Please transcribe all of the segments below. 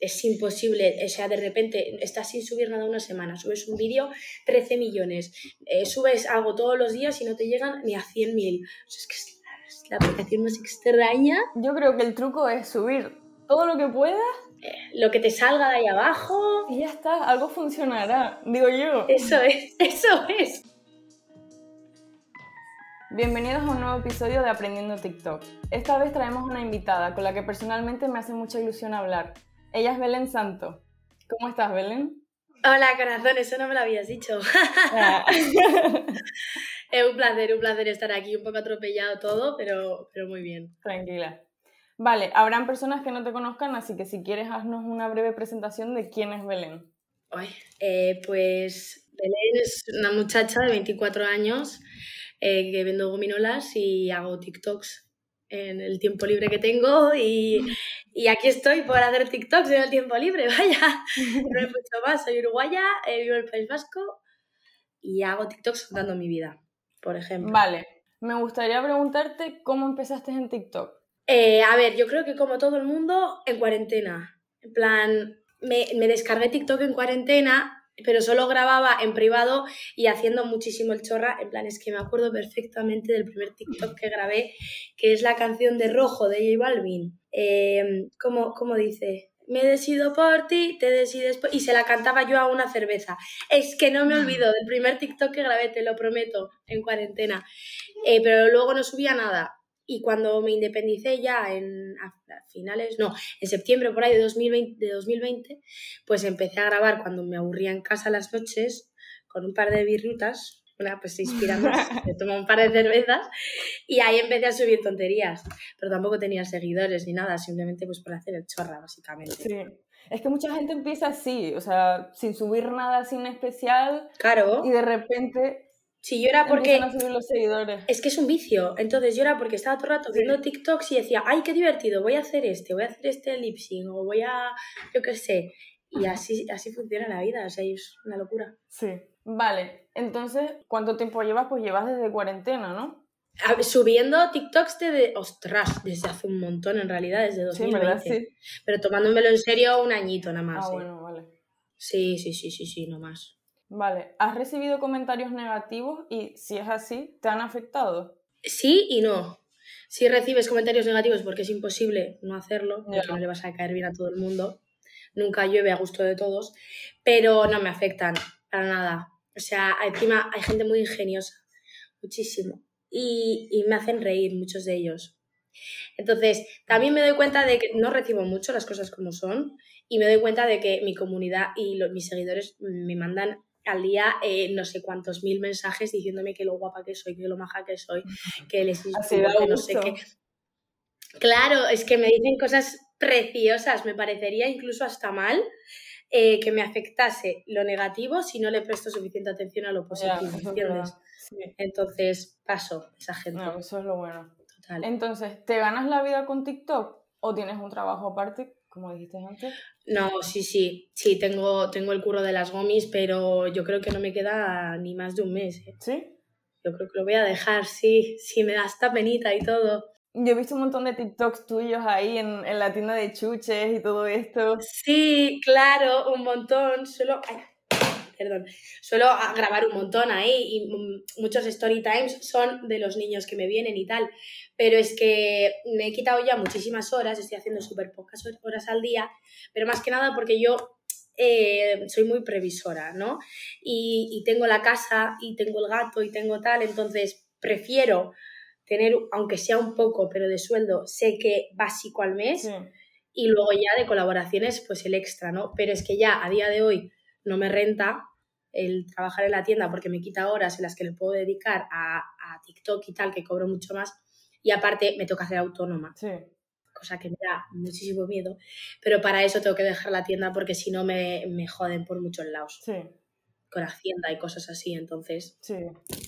es imposible, o sea, de repente estás sin subir nada una semana, subes un vídeo, 13 millones, eh, subes algo todos los días y no te llegan ni a 100.000. O sea, es que es la, aplicación más extraña. Yo creo que el truco es subir todo lo que puedas. Eh, lo que te salga de ahí abajo. Y ya está, algo funcionará, digo yo. Eso es, eso es. Bienvenidos a un nuevo episodio de Aprendiendo TikTok. Esta vez traemos una invitada con la que personalmente me hace mucha ilusión hablar. Ella es Belén Santo. ¿Cómo estás, Belén? Hola, corazón, eso no me lo habías dicho. Ah. es un placer, un placer estar aquí, un poco atropellado todo, pero, pero muy bien. Tranquila. Vale, habrán personas que no te conozcan, así que si quieres, haznos una breve presentación de quién es Belén. Ay, eh, pues Belén es una muchacha de 24 años eh, que vendo gominolas y hago TikToks en el tiempo libre que tengo y, y, aquí estoy por hacer TikToks en el tiempo libre, vaya, no he mucho más, soy uruguaya, eh, vivo en el País Vasco y hago TikToks contando mi vida, por ejemplo. Vale, me gustaría preguntarte cómo empezaste en TikTok. Eh, a ver, yo creo que como todo el mundo, en cuarentena. En plan, me, me descargué TikTok en cuarentena pero solo grababa en privado y haciendo muchísimo el chorra. En plan, es que me acuerdo perfectamente del primer TikTok que grabé, que es la canción de Rojo de J Balvin. Eh, ¿cómo, dice? Me decido por ti, te decides por... Y se la cantaba yo a una cerveza. Es que no me olvido del primer TikTok que grabé, te lo prometo, en cuarentena. Eh, pero luego no subía nada. Y cuando me independicé ya en a finales, no, en septiembre por ahí de 2020, de 2020, pues empecé a grabar cuando me aburría en casa las noches con un par de birrutas, una pues se inspira más, tomo un par de cervezas y ahí empecé a subir tonterías, pero tampoco tenía seguidores ni nada, simplemente pues para hacer el chorra básicamente. Sí. Es que mucha gente empieza así, o sea, sin subir nada, sin especial. Claro. Y de repente Sí, yo era porque... los seguidores. Es que es un vicio. Entonces yo era porque estaba todo el rato viendo TikToks y decía, ay, qué divertido, voy a hacer este, voy a hacer este lip sync o voy a, yo qué sé. Y así, así funciona la vida, o sea, es una locura. Sí. Vale, entonces, ¿cuánto tiempo llevas? Pues llevas desde cuarentena, ¿no? subiendo TikToks desde, ostras, desde hace un montón en realidad, desde 2020. Sí, sí. Pero tomándomelo en serio un añito nada más. Ah, bueno, vale. Sí, sí, sí, sí, sí, no más. Vale, ¿has recibido comentarios negativos y si es así, te han afectado? Sí y no. Si recibes comentarios negativos porque es imposible no hacerlo, porque no le vas a caer bien a todo el mundo, nunca llueve a gusto de todos, pero no me afectan para nada. O sea, encima hay gente muy ingeniosa, muchísimo, y, y me hacen reír muchos de ellos. Entonces, también me doy cuenta de que no recibo mucho las cosas como son y me doy cuenta de que mi comunidad y los, mis seguidores me mandan al día eh, no sé cuántos mil mensajes diciéndome que lo guapa que soy, que lo maja que soy, que les que no sé qué. Claro, es que me dicen cosas preciosas, me parecería incluso hasta mal eh, que me afectase lo negativo si no le presto suficiente atención a lo positivo, ¿entiendes? Entonces, paso esa gente. eso es lo bueno. Total. Entonces, ¿te ganas la vida con TikTok o tienes un trabajo aparte? Como dijiste antes. No, sí, sí, sí, tengo, tengo el curro de las gomis, pero yo creo que no me queda ni más de un mes. ¿eh? ¿Sí? Yo creo que lo voy a dejar, sí, sí, me da esta penita y todo. Yo he visto un montón de TikToks tuyos ahí en, en la tienda de chuches y todo esto. Sí, claro, un montón. Solo perdón, suelo grabar un montón ahí y muchos story times son de los niños que me vienen y tal, pero es que me he quitado ya muchísimas horas, estoy haciendo súper pocas horas al día, pero más que nada porque yo eh, soy muy previsora, ¿no? Y, y, tengo la casa y tengo el gato y tengo tal, entonces prefiero tener, aunque sea un poco, pero de sueldo, sé que básico al mes. Y luego ya de colaboraciones, pues el extra, ¿no? Pero es que ya a día de hoy no me renta el trabajar en la tienda porque me quita horas en las que le puedo dedicar a, a TikTok y tal, que cobro mucho más. Y aparte me toca hacer autónoma. Cosa que me da muchísimo miedo. Pero para eso tengo que dejar la tienda porque si no me, me joden por muchos lados. Sí. Con Hacienda y cosas así. Entonces sí.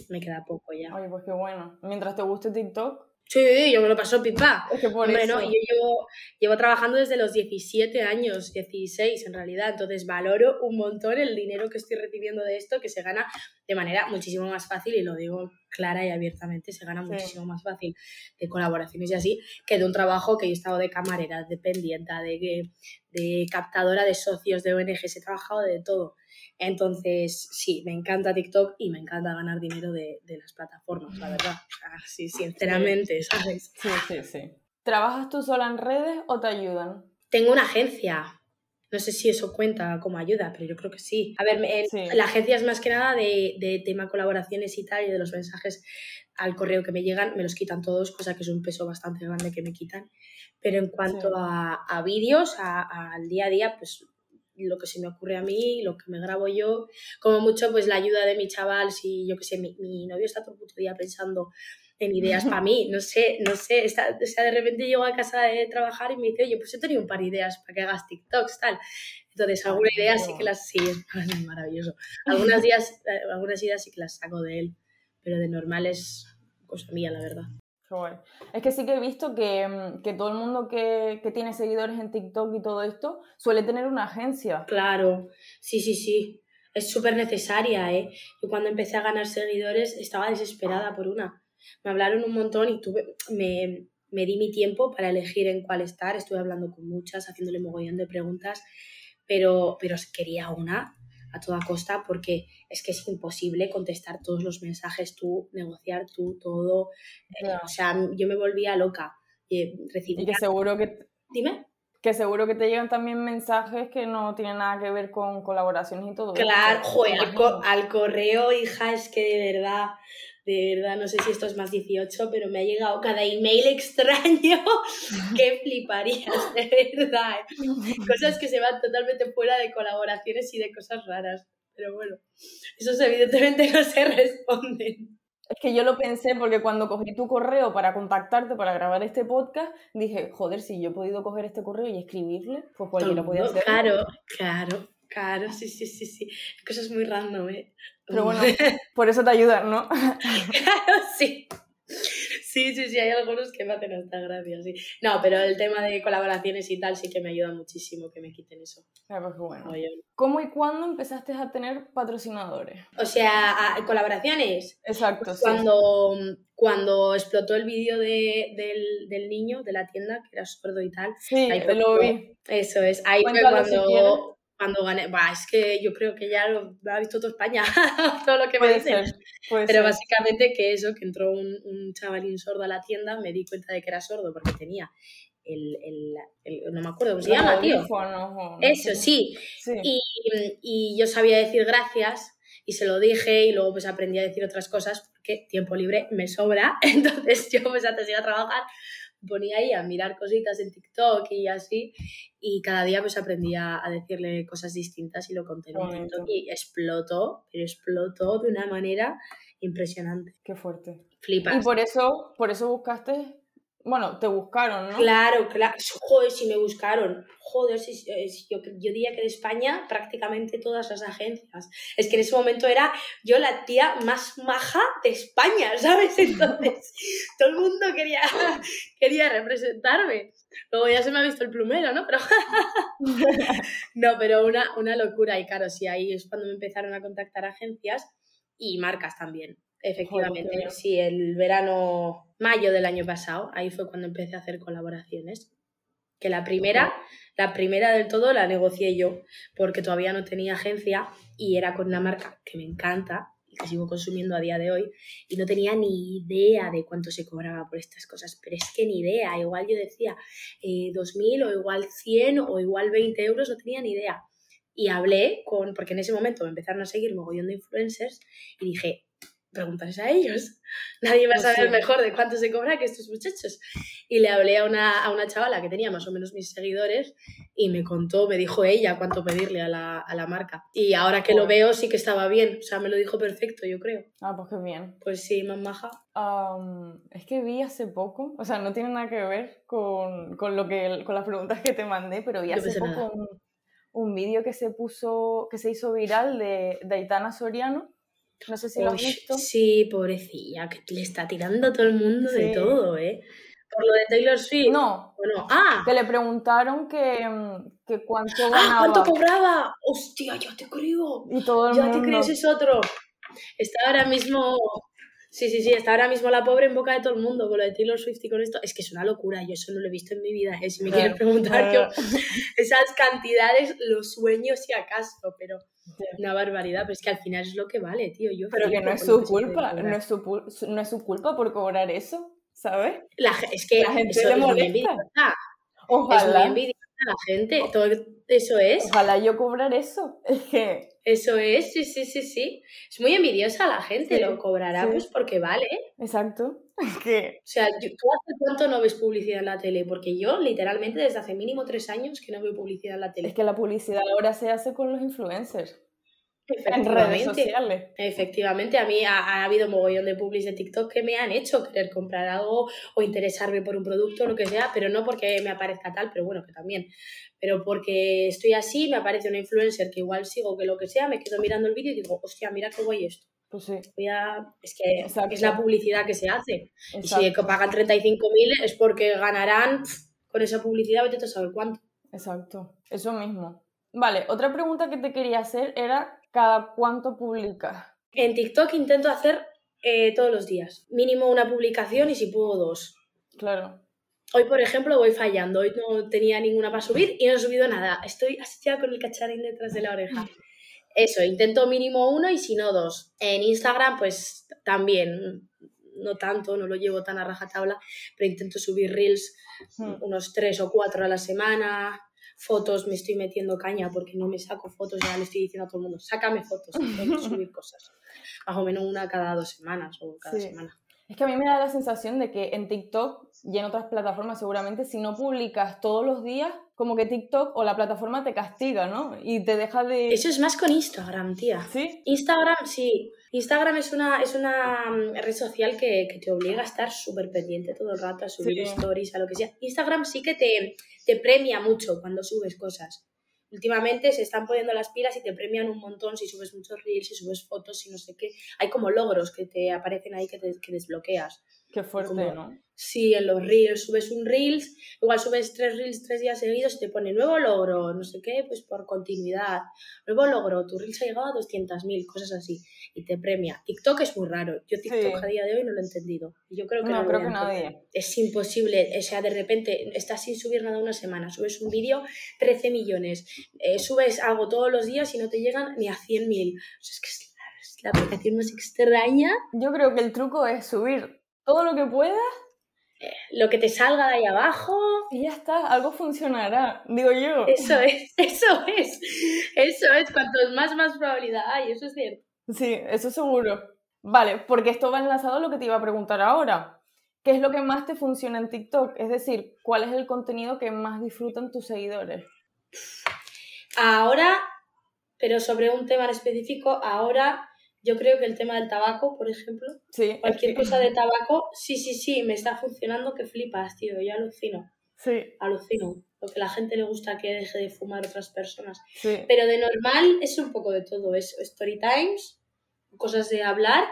me queda poco ya. Oye, pues qué bueno. Mientras te guste TikTok, Sí, yo me lo paso pipa. Es que por eso. yo llevo, llevo trabajando desde los 17 años, 16 en realidad, entonces valoro un montón el dinero que estoy recibiendo de esto, que se gana de manera muchísimo más fácil, y lo digo clara y abiertamente, se gana muchísimo más fácil de colaboraciones y así, que de un trabajo que yo he estado de camarera, dependiente, de, de captadora de socios, de ONGs, he trabajado de todo. Entonces, sí, me encanta TikTok y me encanta ganar dinero de, de las plataformas, la verdad. sí, sinceramente, ¿sabes? Sí, sí, sí. ¿Trabajas tú sola en redes o te ayudan? Tengo una agencia, no sé si eso cuenta como ayuda, pero yo creo que sí. A ver, la agencia es más que nada de, de, tema colaboraciones y tal, y de los mensajes al correo que me llegan, me los quitan todos, cosa que es un peso bastante grande que me quitan. Pero en cuanto a, a vídeos, al día a día, pues lo que se me ocurre a mí, lo que me grabo yo, como mucho, pues la ayuda de mi chaval, si yo que sé, mi, mi novio está todo el puto día pensando en ideas para mí, no sé, no sé, está, o sea, de repente llego a casa de trabajar y me dice, oye, pues he tenido un par de ideas para que hagas TikToks, tal. Entonces, alguna idea sí que las, sí, es maravilloso. Algunas, días, eh, algunas ideas sí que las saco de él, pero de normal es cosa mía, la verdad. Es que sí que he visto que, mm, que todo el mundo que, que, tiene seguidores en TikTok y todo esto suele tener una agencia. Claro, sí, sí, sí. Es súper necesaria, ¿eh? Yo cuando empecé a ganar seguidores estaba desesperada por una me hablaron un montón y tuve, me, me di mi tiempo para elegir en cuál estar. Estuve hablando con muchas, haciéndole mogollón de preguntas, pero, pero quería una a toda costa porque es que es imposible contestar todos los mensajes tú, negociar tú todo. Eh, o sea, yo me volvía loca. Y, recibía... y que seguro que... Dime. Que seguro que te llegan también mensajes que no tienen nada que ver con colaboraciones y todo. Claro, joder, al, correo, hija, es que de verdad de verdad, no sé si esto es más 18, pero me ha llegado cada email extraño que fliparías, de verdad. ¿eh? Cosas que se van totalmente fuera de colaboraciones y de cosas raras. Pero bueno, esos evidentemente no se responden. Es que yo lo pensé porque cuando cogí tu correo para contactarte para grabar este podcast, dije, joder, si yo he podido coger este correo y escribirle, pues cualquiera podía hacer. Claro, claro, claro, sí, sí, sí, sí. Cosas muy random, ¿eh? Pero bueno, por eso te ayudan, ¿no? claro, sí. Sí, sí, sí, hay algunos que me hacen hasta gracia, sí. No, pero el tema de colaboraciones y tal sí que me ayuda muchísimo que me quiten eso. Claro, pues bueno. ¿Cómo y cuándo empezaste a tener patrocinadores? O sea, colaboraciones. Exacto, pues Cuando, cuando explotó el vídeo de, del, del, niño de la tienda, que era sordo y tal. Sí, ahí lo vi. Eso es, ahí fue cuando cuando gané, bah, es que yo creo que ya lo, ha visto toda España, todo lo que me dicen. Pero básicamente que eso, que entró un, un, chavalín sordo a la tienda, me di cuenta de que era sordo porque tenía el, el, no me acuerdo cómo se llama, tío. eso, sí. Y, y, yo sabía decir gracias y se lo dije y luego pues aprendí a decir otras cosas porque tiempo libre me sobra. Entonces yo pues antes de ir a trabajar ponía ahí a mirar cositas en TikTok y así, y cada día pues aprendía a decirle cosas distintas y lo conté en TikTok y explotó, pero explotó de una manera impresionante. Qué fuerte. Flipas. Y por eso, por eso buscaste bueno, te buscaron, ¿no? Claro, claro. Joder, si me buscaron. Joder, si, yo, yo, diría que de España prácticamente todas las agencias. Es que en ese momento era yo la tía más maja de España, ¿sabes? Entonces, todo el mundo quería, quería representarme. Luego ya se me ha visto el plumero, ¿no? Pero no, pero una, una locura. Y claro, sí, ahí es cuando me empezaron a contactar agencias y marcas también. Efectivamente, sí, el verano, mayo del año pasado, ahí fue cuando empecé a hacer colaboraciones. Que la primera, la primera del todo la negocié yo, porque todavía no tenía agencia y era con una marca que me encanta y que sigo consumiendo a día de hoy y no tenía ni idea de cuánto se cobraba por estas cosas, pero es que ni idea, igual yo decía eh, 2.000 o igual 100 o igual 20 euros, no tenía ni idea. Y hablé con, porque en ese momento me empezaron a seguir mogollón de influencers y dije, preguntarles a ellos. Nadie va a pues saber mejor de cuánto se cobra que estos muchachos. Y le hablé a una, a una chavala que tenía más o menos mis seguidores y me contó, me dijo ella cuánto pedirle a la, a la marca. Y ahora que lo veo sí que estaba bien, o sea, me lo dijo perfecto, yo creo. Ah, pues qué bien. Pues sí, más maja. es que vi hace poco, o sea, no tiene nada que ver con, con lo que, con las preguntas que te mandé, pero vi hace poco un, un vídeo que se puso, que se hizo viral de, de Aitana Soriano no sé si lo has visto. Sí, pobrecilla, que le está tirando todo el mundo de todo, ¿eh? Por lo de Taylor Swift. No. Bueno, ah. Que le preguntaron que, mm, que cuánto ganaba. ¡Ah, cuánto cobraba! ¡Hostia, ya te creo! Y todo el ya te crees, es otro. Está ahora mismo Sí, sí, sí, está ahora mismo la pobre en boca de todo el mundo con lo de Taylor Swift y con esto. Es que es una locura, yo eso no lo he visto en mi vida. ¿eh? Si me quieres preguntar yo, esas cantidades, los sueños si acaso, pero una barbaridad. Pero es que al final es lo que vale, tío. Yo pero que no es su culpa, no es su, no es su culpa por cobrar eso, ¿sabes? La, es que la gente le molesta. Ojalá. Es muy la gente, todo eso es. Ojalá yo cobrar eso, es que... Eso es, sí, sí, sí, sí. Es muy envidiosa la gente, lo cobrará pues porque vale. Exacto. O sea, ¿tú hace cuánto no ves publicidad en la tele? Porque yo literalmente desde hace mínimo tres años que no veo publicidad en la tele. Es que la publicidad ahora se hace con los influencers. En redes sociales. Efectivamente, a mí ha, habido mogollón de publis de TikTok que me han hecho querer comprar algo o interesarme por un producto o lo que sea, pero no porque me aparezca tal, pero bueno, que también. Pero porque estoy así, me aparece una influencer que igual sigo que lo que sea, me quedo mirando el vídeo y digo, hostia, mira qué guay esto. Pues sí. Es que es la publicidad que se hace. Y si pagan 35.000 es porque ganarán con esa publicidad, vete a saber cuánto. Exacto, eso mismo. Vale, otra pregunta que te quería hacer era ¿Cada cuánto publicas? En TikTok intento hacer eh, todos los días. Mínimo una publicación y si puedo dos. Claro. Hoy, por ejemplo, voy fallando. Hoy no tenía ninguna para subir y no he subido nada. Estoy ya con el cacharín detrás de la oreja. Eso, intento mínimo uno y si no dos. En Instagram, pues también, no tanto, no lo llevo tan a rajatabla, pero intento subir reels hmm. unos tres o cuatro a la semana, fotos me estoy metiendo caña porque no me saco fotos, ya le estoy diciendo a todo el mundo, sácame fotos, tengo que subir cosas. Más o menos una cada dos semanas o cada semana. Es que a mí me da la sensación de que en TikTok y en otras plataformas seguramente si no publicas todos los días, como que TikTok o la plataforma te castiga, ¿no? Y te deja de... Eso es más con Instagram, tía. ¿Sí? Instagram, sí. Instagram es una, es una mm, red social que, te obliga a estar súper pendiente todo el rato, a subir stories, a lo que sea. Instagram sí que te, te premia mucho cuando subes cosas. Últimamente se están poniendo las pilas y te premian un montón si subes muchos reels, si subes fotos, y no sé qué. Hay como logros que te aparecen ahí que, te, que desbloqueas. Qué fuerte, ¿no? Sí, en los reels subes un reels, igual subes tres reels tres días seguidos y te pone nuevo logro, no sé qué, pues por continuidad. Nuevo logro, tu reels ha llegado a 200.000, cosas así, y te premia. TikTok es muy raro. Yo TikTok a día de hoy no lo he entendido. Yo creo que no, creo que nadie. Es imposible, o sea, de repente estás sin subir nada una semana, subes un vídeo, 13 millones, eh, subes algo todos los días y no te llegan ni a 100.000. O sea, es que es la aplicación más extraña. Yo creo que el truco es subir todo lo que puedas. Lo que te salga de ahí abajo. Y ya está, algo funcionará, digo yo. Eso es, eso es. Eso es, cuanto más, más probabilidad hay, eso es cierto. Sí, eso seguro. Vale, porque esto va enlazado a lo que te iba a preguntar ahora. ¿Qué es lo que más te funciona en TikTok? Es decir, ¿cuál es el contenido que más disfrutan tus seguidores? Ahora, pero sobre un tema en específico, ahora yo creo que el tema del tabaco, por ejemplo, sí, cualquier cosa de tabaco, sí, sí, sí, me está funcionando que flipas, tío, yo alucino. Sí. Alucino. Lo que a la gente le gusta que deje de fumar otras personas. Sí. Pero de normal es un poco de todo eso. Story times, cosas de hablar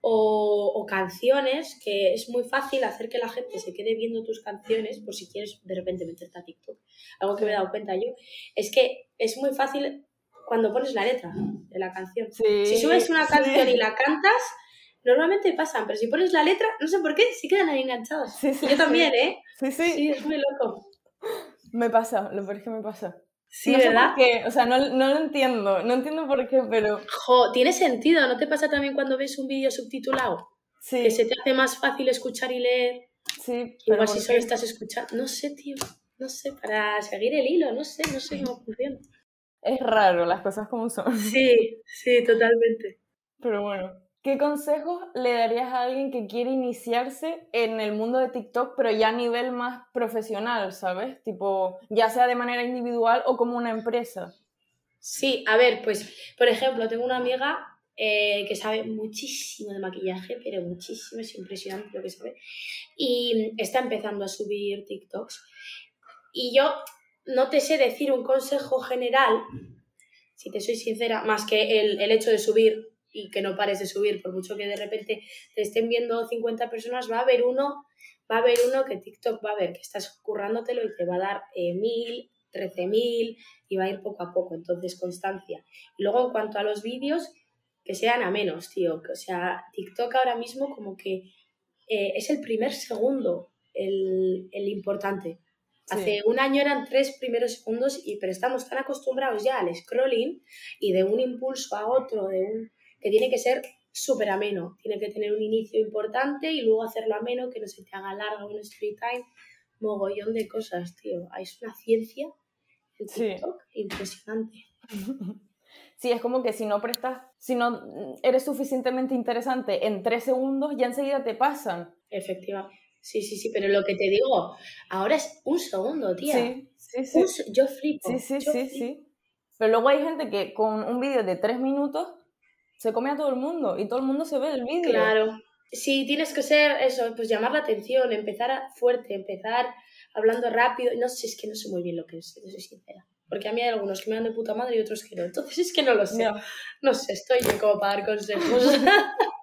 o, o, canciones, que es muy fácil hacer que la gente se quede viendo tus canciones por si quieres de repente meterte a TikTok. Algo que me he dado cuenta yo es que es muy fácil cuando pones la letra de la canción. si subes una canción y la cantas, normalmente pasan, pero si pones la letra, no sé por qué, sí quedan ahí enganchados. Yo también, ¿eh? Sí, sí. Sí, es muy loco. Me pasa, lo peor es que me pasa. Sí, ¿verdad? o sea, no, no, lo entiendo, no entiendo por qué, pero... Jo, tiene sentido, ¿no te pasa también cuando ves un vídeo subtitulado? Sí. Que se te hace más fácil escuchar y leer. Sí, pero Igual si solo estás escuchando, no sé, tío, no sé, para seguir el hilo, no sé, no sé cómo funciona es raro las cosas como son. Sí, sí, totalmente. Pero bueno, ¿qué consejos le darías a alguien que quiere iniciarse en el mundo de TikTok, pero ya a nivel más profesional, ¿sabes? Tipo, ya sea de manera individual o como una empresa. Sí, a ver, pues, por ejemplo, tengo una amiga eh, que sabe muchísimo de maquillaje, pero muchísimo, es impresionante lo que sabe. Y está empezando a subir TikToks. Y yo no te sé decir un consejo general, si te soy sincera, más que el, hecho de subir y que no pares de subir, por mucho que de repente te estén viendo 50 personas, va a haber uno, va a haber uno que TikTok va a ver que estás currándotelo y te va a dar eh, mil, trece mil y va a ir poco a poco, entonces constancia. Luego en cuanto a los vídeos, que sean a menos, tío. O sea, TikTok ahora mismo como que eh, es el primer segundo el, el importante. Hace un año eran tres primeros segundos, y, pero estamos tan acostumbrados ya al scrolling y de un impulso a otro, de un que tiene que ser súper ameno. Tiene que tener un inicio importante y luego hacerlo ameno, que no se te haga larga un street time. Mogollón de cosas, tío. Es una ciencia el TikTok impresionante. Sí, es como que si no prestas, si no eres suficientemente interesante en tres segundos, ya enseguida te pasan. Efectivamente. Sí, sí, sí, pero lo que te digo, ahora es un segundo, tía. Sí, sí, sí. yo flipo. Sí, sí, sí, sí. Pero luego hay gente que con un vídeo de tres minutos se come a todo el mundo y todo el mundo se ve el vídeo. Claro. Sí, tienes que ser eso, pues llamar la atención, empezar fuerte, empezar hablando rápido. No sé, es que no sé muy bien lo que es, te soy sincera. Porque a mí hay algunos que me dan de puta madre y otros que no. Entonces es que no lo sé. No, sé, estoy yo como para dar consejos.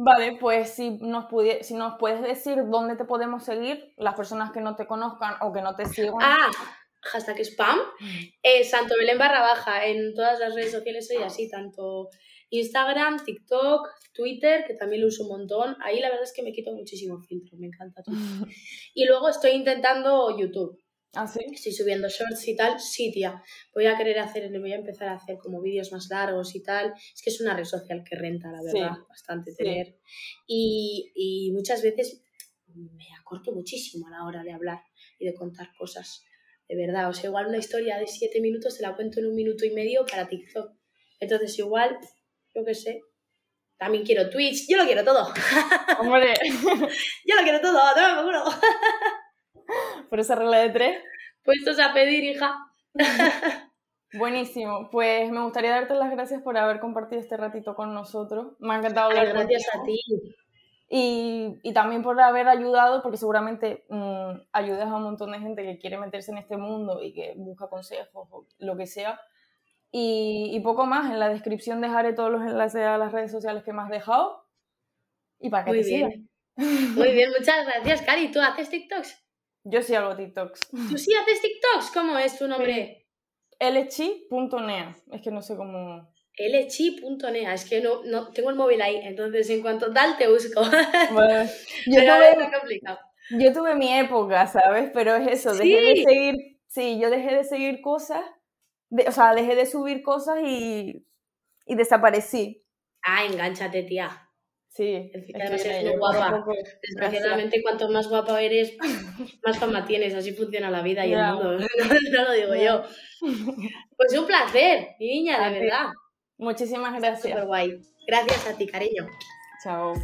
Vale, pues si nos, si nos puedes decir dónde te podemos seguir, las personas que no te conozcan o que no te sigan. Ah, hashtag spam. Eh, Santo Belén barra baja en todas las redes sociales soy así, tanto Instagram, TikTok, Twitter, que también lo uso un montón. Ahí la verdad es que me quito muchísimo filtro, me encanta todo. y luego estoy intentando YouTube. ¿Ah, sí? Estoy subiendo shorts y tal. Sí, tía. Voy a querer hacer, voy a empezar a hacer como vídeos más largos y tal. Es que es una red social que renta, la verdad, bastante tener. Y, y muchas veces me acorto muchísimo a la hora de hablar y de contar cosas. De verdad, o sea, igual una historia de siete minutos te la cuento en un minuto y medio para TikTok. Entonces, igual, yo qué sé. También quiero Twitch, yo lo quiero todo. Hombre. yo lo quiero todo, todo me por esa regla de tres. Puestos a pedir, hija. Buenísimo, pues me gustaría darte las gracias por haber compartido este ratito con nosotros. Me ha encantado hablar Gracias a ti. Y, y, también por haber ayudado, porque seguramente mm, ayudas a un montón de gente que quiere meterse en este mundo y que busca consejos o lo que sea. Y, y, poco más, en la descripción dejaré todos los enlaces a las redes sociales que me has dejado. Y para que Muy te bien. Muy bien, muchas gracias, Cari. ¿Tú haces TikToks? Yo sí hago TikToks. ¿Tú sí haces TikToks? ¿Cómo es tu nombre? lchi.nea. Es que no sé cómo. lchi.nea. Es que no, no tengo el móvil ahí, entonces en cuanto tal te busco. Bueno, yo, tuve, complicado. yo tuve mi época, ¿sabes? Pero es eso, dejé de seguir. Sí, yo dejé de seguir cosas. o sea, dejé de subir cosas y, y desaparecí. Ah, enganchate, tía. Sí, además eres muy guapa. Desgraciadamente, cuanto más guapa eres, más fama tienes. Así funciona la vida y el mundo. No, lo digo yo. Pues un placer, mi niña, de verdad. Muchísimas gracias. Super guay. Gracias a ti, cariño. Chao.